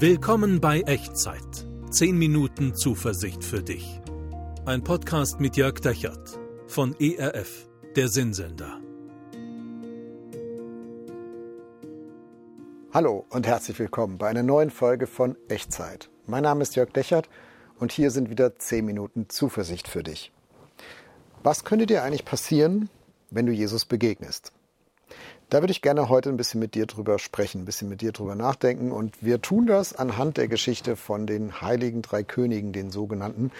Willkommen bei Echtzeit. 10 Minuten Zuversicht für dich. Ein Podcast mit Jörg Dechert von ERF, der Sinnsender. Hallo und herzlich willkommen bei einer neuen Folge von Echtzeit. Mein Name ist Jörg Dechert und hier sind wieder 10 Minuten Zuversicht für dich. Was könnte dir eigentlich passieren, wenn du Jesus begegnest? Da würde ich gerne heute ein bisschen mit dir drüber sprechen, ein bisschen mit dir drüber nachdenken. Und wir tun das anhand der Geschichte von den heiligen drei Königen, den sogenannten.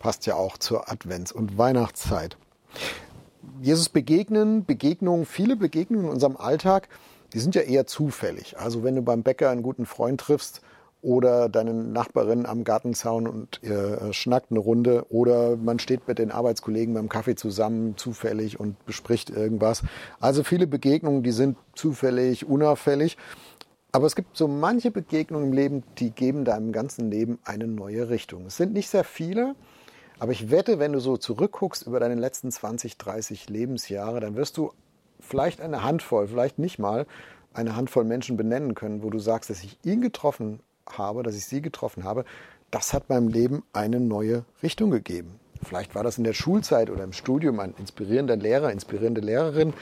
Passt ja auch zur Advents- und Weihnachtszeit. Jesus begegnen, Begegnungen, viele Begegnungen in unserem Alltag, die sind ja eher zufällig. Also wenn du beim Bäcker einen guten Freund triffst, oder deine Nachbarin am Gartenzaun und ihr äh, schnackt eine Runde oder man steht mit den Arbeitskollegen beim Kaffee zusammen zufällig und bespricht irgendwas. Also viele Begegnungen, die sind zufällig, unauffällig. Aber es gibt so manche Begegnungen im Leben, die geben deinem ganzen Leben eine neue Richtung. Es sind nicht sehr viele, aber ich wette, wenn du so zurückguckst über deine letzten 20, 30 Lebensjahre, dann wirst du vielleicht eine Handvoll, vielleicht nicht mal eine Handvoll Menschen benennen können, wo du sagst, dass ich ihn getroffen habe, dass ich sie getroffen habe, das hat meinem Leben eine neue Richtung gegeben. Vielleicht war das in der Schulzeit oder im Studium ein inspirierender Lehrer, inspirierende Lehrerin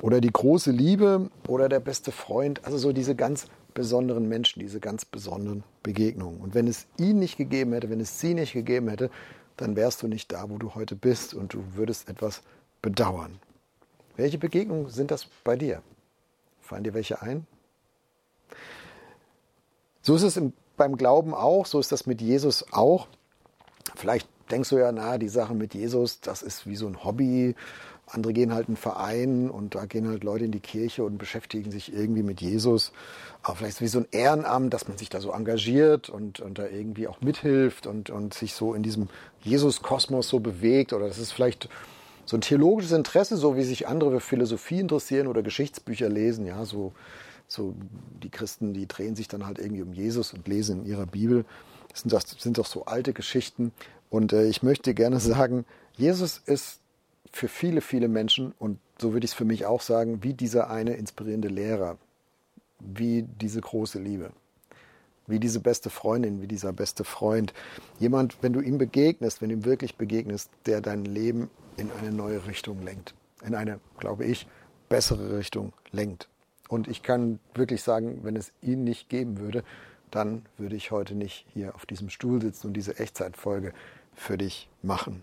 oder die große Liebe oder der beste Freund. Also so diese ganz besonderen Menschen, diese ganz besonderen Begegnungen. Und wenn es ihn nicht gegeben hätte, wenn es sie nicht gegeben hätte, dann wärst du nicht da, wo du heute bist und du würdest etwas bedauern. Welche Begegnungen sind das bei dir? Fallen dir welche ein? So ist es im, beim Glauben auch, so ist das mit Jesus auch. Vielleicht denkst du ja, na, die Sache mit Jesus, das ist wie so ein Hobby. Andere gehen halt in einen Verein und da gehen halt Leute in die Kirche und beschäftigen sich irgendwie mit Jesus. Aber vielleicht ist es wie so ein Ehrenamt, dass man sich da so engagiert und, und da irgendwie auch mithilft und, und sich so in diesem Jesus-Kosmos so bewegt. Oder das ist vielleicht so ein theologisches Interesse, so wie sich andere für Philosophie interessieren oder Geschichtsbücher lesen, ja, so so die Christen, die drehen sich dann halt irgendwie um Jesus und lesen in ihrer Bibel. Das sind, das sind doch so alte Geschichten. Und äh, ich möchte gerne sagen, Jesus ist für viele, viele Menschen, und so würde ich es für mich auch sagen, wie dieser eine inspirierende Lehrer, wie diese große Liebe, wie diese beste Freundin, wie dieser beste Freund. Jemand, wenn du ihm begegnest, wenn du ihm wirklich begegnest, der dein Leben in eine neue Richtung lenkt, in eine, glaube ich, bessere Richtung lenkt. Und ich kann wirklich sagen, wenn es ihn nicht geben würde, dann würde ich heute nicht hier auf diesem Stuhl sitzen und diese Echtzeitfolge für dich machen.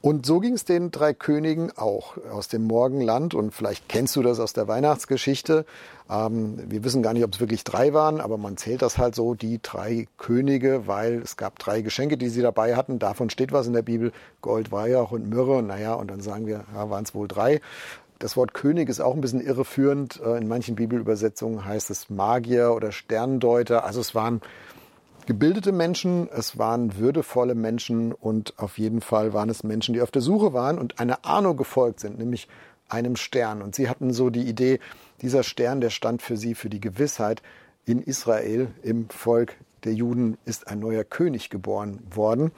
Und so ging es den drei Königen auch aus dem Morgenland. Und vielleicht kennst du das aus der Weihnachtsgeschichte. Ähm, wir wissen gar nicht, ob es wirklich drei waren, aber man zählt das halt so, die drei Könige, weil es gab drei Geschenke, die sie dabei hatten. Davon steht was in der Bibel. Gold, Weihrauch und Myrrhe. Naja, und dann sagen wir, ja, waren es wohl drei. Das Wort König ist auch ein bisschen irreführend. Äh, in manchen Bibelübersetzungen heißt es Magier oder Sterndeuter. Also es waren gebildete Menschen, es waren würdevolle Menschen und auf jeden Fall waren es Menschen, die auf der Suche waren und einer Ahnung gefolgt sind, nämlich einem Stern. Und sie hatten so die Idee, dieser Stern, der stand für sie für die Gewissheit, in Israel, im Volk der Juden, ist ein neuer König geboren worden.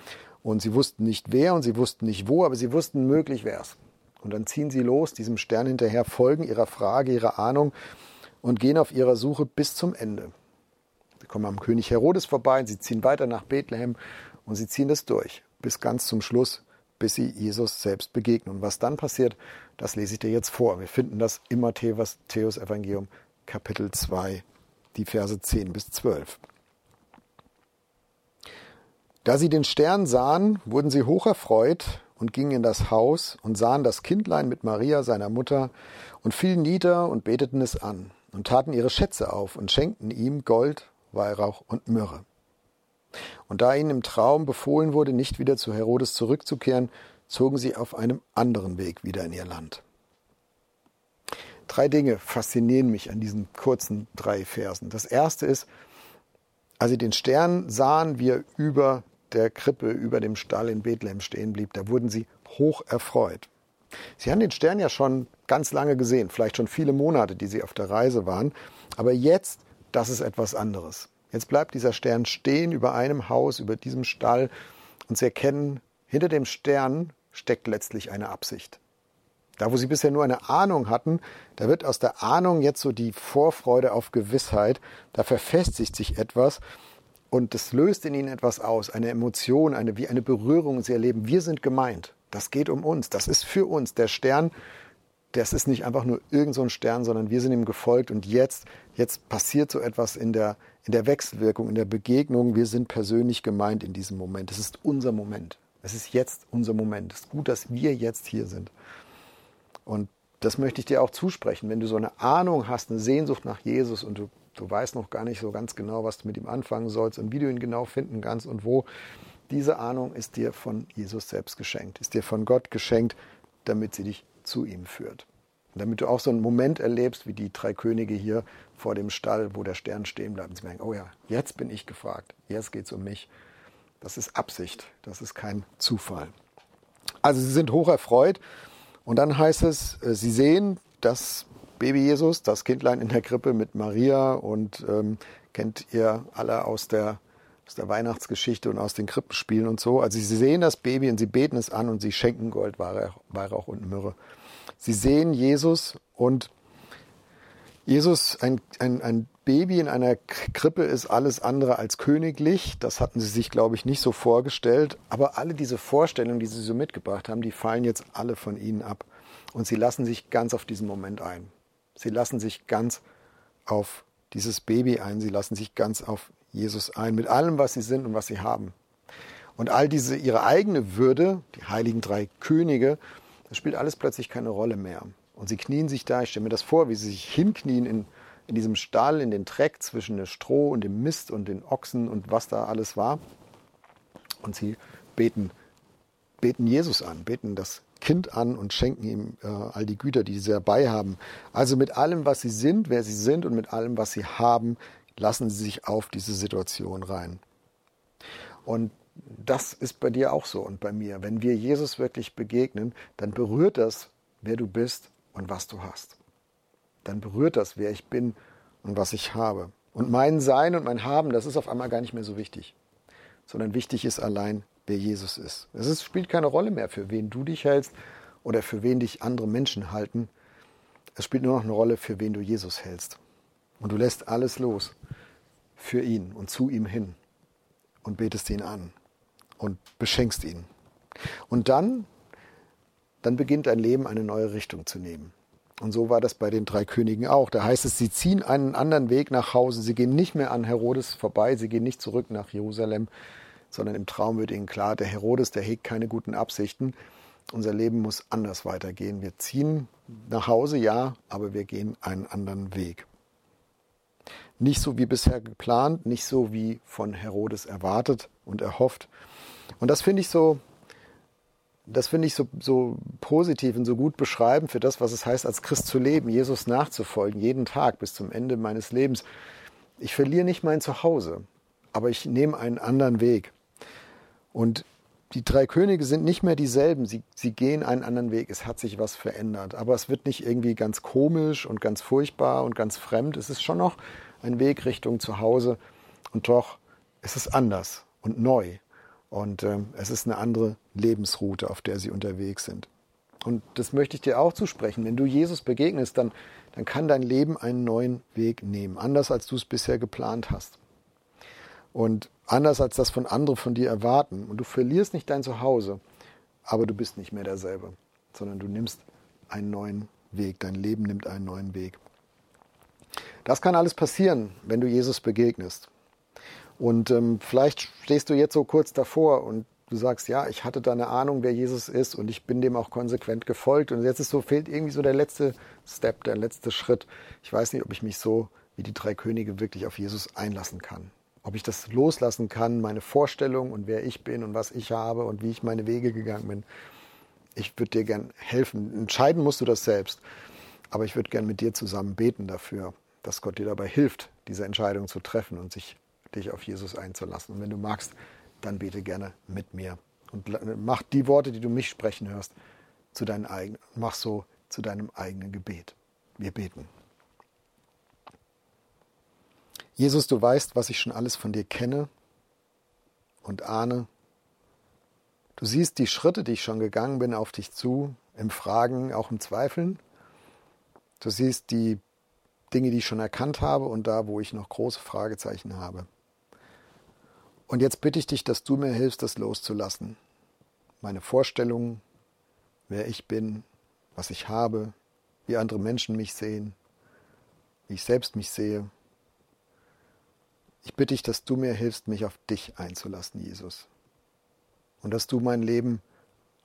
Und sie wussten nicht wer und sie wussten nicht wo, aber sie wussten möglich wer es. Und dann ziehen sie los, diesem Stern hinterher, folgen ihrer Frage, ihrer Ahnung und gehen auf ihrer Suche bis zum Ende. Sie kommen am König Herodes vorbei, sie ziehen weiter nach Bethlehem und sie ziehen das durch, bis ganz zum Schluss, bis sie Jesus selbst begegnen. Und was dann passiert, das lese ich dir jetzt vor. Wir finden das im Matthäus Evangelium Kapitel 2, die Verse 10 bis 12. Da sie den Stern sahen, wurden sie hoch erfreut und gingen in das Haus und sahen das Kindlein mit Maria, seiner Mutter, und fielen nieder und beteten es an und taten ihre Schätze auf und schenkten ihm Gold, Weihrauch und Myrrhe. Und da ihnen im Traum befohlen wurde, nicht wieder zu Herodes zurückzukehren, zogen sie auf einem anderen Weg wieder in ihr Land. Drei Dinge faszinieren mich an diesen kurzen drei Versen. Das erste ist, als sie den Stern sahen, wie er über der Krippe über dem Stall in Bethlehem stehen blieb, da wurden sie hoch erfreut. Sie haben den Stern ja schon ganz lange gesehen, vielleicht schon viele Monate, die sie auf der Reise waren, aber jetzt, das ist etwas anderes. Jetzt bleibt dieser Stern stehen über einem Haus, über diesem Stall und sie erkennen, hinter dem Stern steckt letztlich eine Absicht. Da, wo sie bisher nur eine Ahnung hatten, da wird aus der Ahnung jetzt so die Vorfreude auf Gewissheit, da verfestigt sich etwas und das löst in ihnen etwas aus, eine Emotion, eine, wie eine Berührung. Sie erleben, wir sind gemeint. Das geht um uns. Das ist für uns. Der Stern, das ist nicht einfach nur irgend so ein Stern, sondern wir sind ihm gefolgt und jetzt, jetzt passiert so etwas in der, in der Wechselwirkung, in der Begegnung. Wir sind persönlich gemeint in diesem Moment. Es ist unser Moment. Es ist jetzt unser Moment. Es ist gut, dass wir jetzt hier sind. Und das möchte ich dir auch zusprechen. Wenn du so eine Ahnung hast, eine Sehnsucht nach Jesus und du du weißt noch gar nicht so ganz genau, was du mit ihm anfangen sollst und wie du ihn genau finden kannst und wo. Diese Ahnung ist dir von Jesus selbst geschenkt, ist dir von Gott geschenkt, damit sie dich zu ihm führt. Und damit du auch so einen Moment erlebst, wie die drei Könige hier vor dem Stall, wo der Stern stehen bleibt. Und sie merken, oh ja, jetzt bin ich gefragt, jetzt geht es um mich. Das ist Absicht, das ist kein Zufall. Also sie sind hoch erfreut und dann heißt es, äh, sie sehen, dass Baby Jesus, das Kindlein in der Krippe mit Maria und ähm, kennt ihr alle aus der, aus der Weihnachtsgeschichte und aus den Krippenspielen und so. Also sie sehen das Baby und sie beten es an und sie schenken Gold, Weihrauch und Myrrhe. Sie sehen Jesus und Jesus, ein, ein, ein Baby in einer Krippe ist alles andere als königlich. Das hatten sie sich, glaube ich, nicht so vorgestellt. Aber alle diese Vorstellungen, die sie so mitgebracht haben, die fallen jetzt alle von ihnen ab. Und sie lassen sich ganz auf diesen Moment ein. Sie lassen sich ganz auf dieses Baby ein, sie lassen sich ganz auf Jesus ein, mit allem, was sie sind und was sie haben. Und all diese, ihre eigene Würde, die heiligen drei Könige, das spielt alles plötzlich keine Rolle mehr. Und sie knien sich da, ich stelle mir das vor, wie sie sich hinknien in, in diesem Stall, in den Dreck zwischen dem Stroh und dem Mist und den Ochsen und was da alles war. Und sie beten, beten Jesus an, beten das Kind an und schenken ihm äh, all die Güter, die sie dabei haben. Also mit allem, was sie sind, wer sie sind und mit allem, was sie haben, lassen sie sich auf diese Situation rein. Und das ist bei dir auch so und bei mir. Wenn wir Jesus wirklich begegnen, dann berührt das, wer du bist und was du hast. Dann berührt das, wer ich bin und was ich habe. Und mein Sein und mein Haben, das ist auf einmal gar nicht mehr so wichtig, sondern wichtig ist allein, wer Jesus ist. Es ist, spielt keine Rolle mehr, für wen du dich hältst oder für wen dich andere Menschen halten. Es spielt nur noch eine Rolle, für wen du Jesus hältst. Und du lässt alles los für ihn und zu ihm hin und betest ihn an und beschenkst ihn. Und dann, dann beginnt dein Leben eine neue Richtung zu nehmen. Und so war das bei den drei Königen auch. Da heißt es, sie ziehen einen anderen Weg nach Hause. Sie gehen nicht mehr an Herodes vorbei. Sie gehen nicht zurück nach Jerusalem, sondern im Traum wird ihnen klar, der Herodes, der hegt keine guten Absichten. Unser Leben muss anders weitergehen. Wir ziehen nach Hause, ja, aber wir gehen einen anderen Weg. Nicht so wie bisher geplant, nicht so wie von Herodes erwartet und erhofft. Und das finde ich so, das finde ich so, so positiv und so gut beschreiben für das, was es heißt, als Christ zu leben, Jesus nachzufolgen, jeden Tag bis zum Ende meines Lebens. Ich verliere nicht mein Zuhause, aber ich nehme einen anderen Weg. Und die drei Könige sind nicht mehr dieselben. Sie, sie gehen einen anderen Weg. Es hat sich was verändert. Aber es wird nicht irgendwie ganz komisch und ganz furchtbar und ganz fremd. Es ist schon noch ein Weg Richtung Zuhause. Und doch ist es anders und neu. Und äh, es ist eine andere Lebensroute, auf der sie unterwegs sind. Und das möchte ich dir auch zusprechen. Wenn du Jesus begegnest, dann, dann kann dein Leben einen neuen Weg nehmen. Anders als du es bisher geplant hast. Und anders als das von anderen von dir erwarten. Und du verlierst nicht dein Zuhause, aber du bist nicht mehr derselbe, sondern du nimmst einen neuen Weg. Dein Leben nimmt einen neuen Weg. Das kann alles passieren, wenn du Jesus begegnest. Und ähm, vielleicht stehst du jetzt so kurz davor und du sagst, ja, ich hatte da eine Ahnung, wer Jesus ist und ich bin dem auch konsequent gefolgt. Und jetzt ist so, fehlt irgendwie so der letzte Step, der letzte Schritt. Ich weiß nicht, ob ich mich so wie die drei Könige wirklich auf Jesus einlassen kann ob ich das loslassen kann, meine Vorstellung und wer ich bin und was ich habe und wie ich meine Wege gegangen bin. Ich würde dir gern helfen. Entscheiden musst du das selbst. Aber ich würde gern mit dir zusammen beten dafür, dass Gott dir dabei hilft, diese Entscheidung zu treffen und sich dich auf Jesus einzulassen. Und wenn du magst, dann bete gerne mit mir. Und mach die Worte, die du mich sprechen hörst, zu deinen eigenen, mach so zu deinem eigenen Gebet. Wir beten. Jesus, du weißt, was ich schon alles von dir kenne und ahne. Du siehst die Schritte, die ich schon gegangen bin, auf dich zu, im Fragen, auch im Zweifeln. Du siehst die Dinge, die ich schon erkannt habe und da, wo ich noch große Fragezeichen habe. Und jetzt bitte ich dich, dass du mir hilfst, das loszulassen. Meine Vorstellungen, wer ich bin, was ich habe, wie andere Menschen mich sehen, wie ich selbst mich sehe. Ich bitte dich, dass du mir hilfst, mich auf dich einzulassen, Jesus. Und dass du mein Leben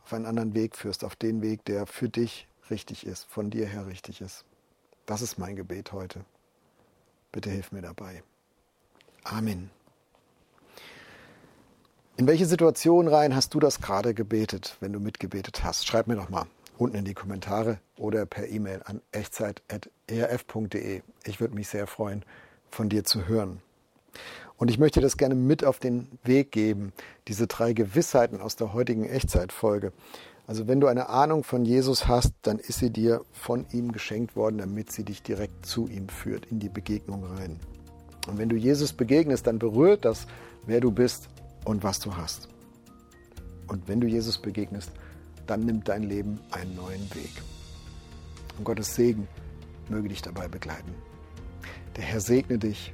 auf einen anderen Weg führst, auf den Weg, der für dich richtig ist, von dir her richtig ist. Das ist mein Gebet heute. Bitte hilf mir dabei. Amen. In welche Situation rein hast du das gerade gebetet, wenn du mitgebetet hast? Schreib mir doch mal unten in die Kommentare oder per E-Mail an echtzeit.erf.de. Ich würde mich sehr freuen, von dir zu hören. Und ich möchte das gerne mit auf den Weg geben, diese drei Gewissheiten aus der heutigen Echtzeitfolge. Also wenn du eine Ahnung von Jesus hast, dann ist sie dir von ihm geschenkt worden, damit sie dich direkt zu ihm führt, in die Begegnung rein. Und wenn du Jesus begegnest, dann berührt das, wer du bist und was du hast. Und wenn du Jesus begegnest, dann nimmt dein Leben einen neuen Weg. Und Gottes Segen möge dich dabei begleiten. Der Herr segne dich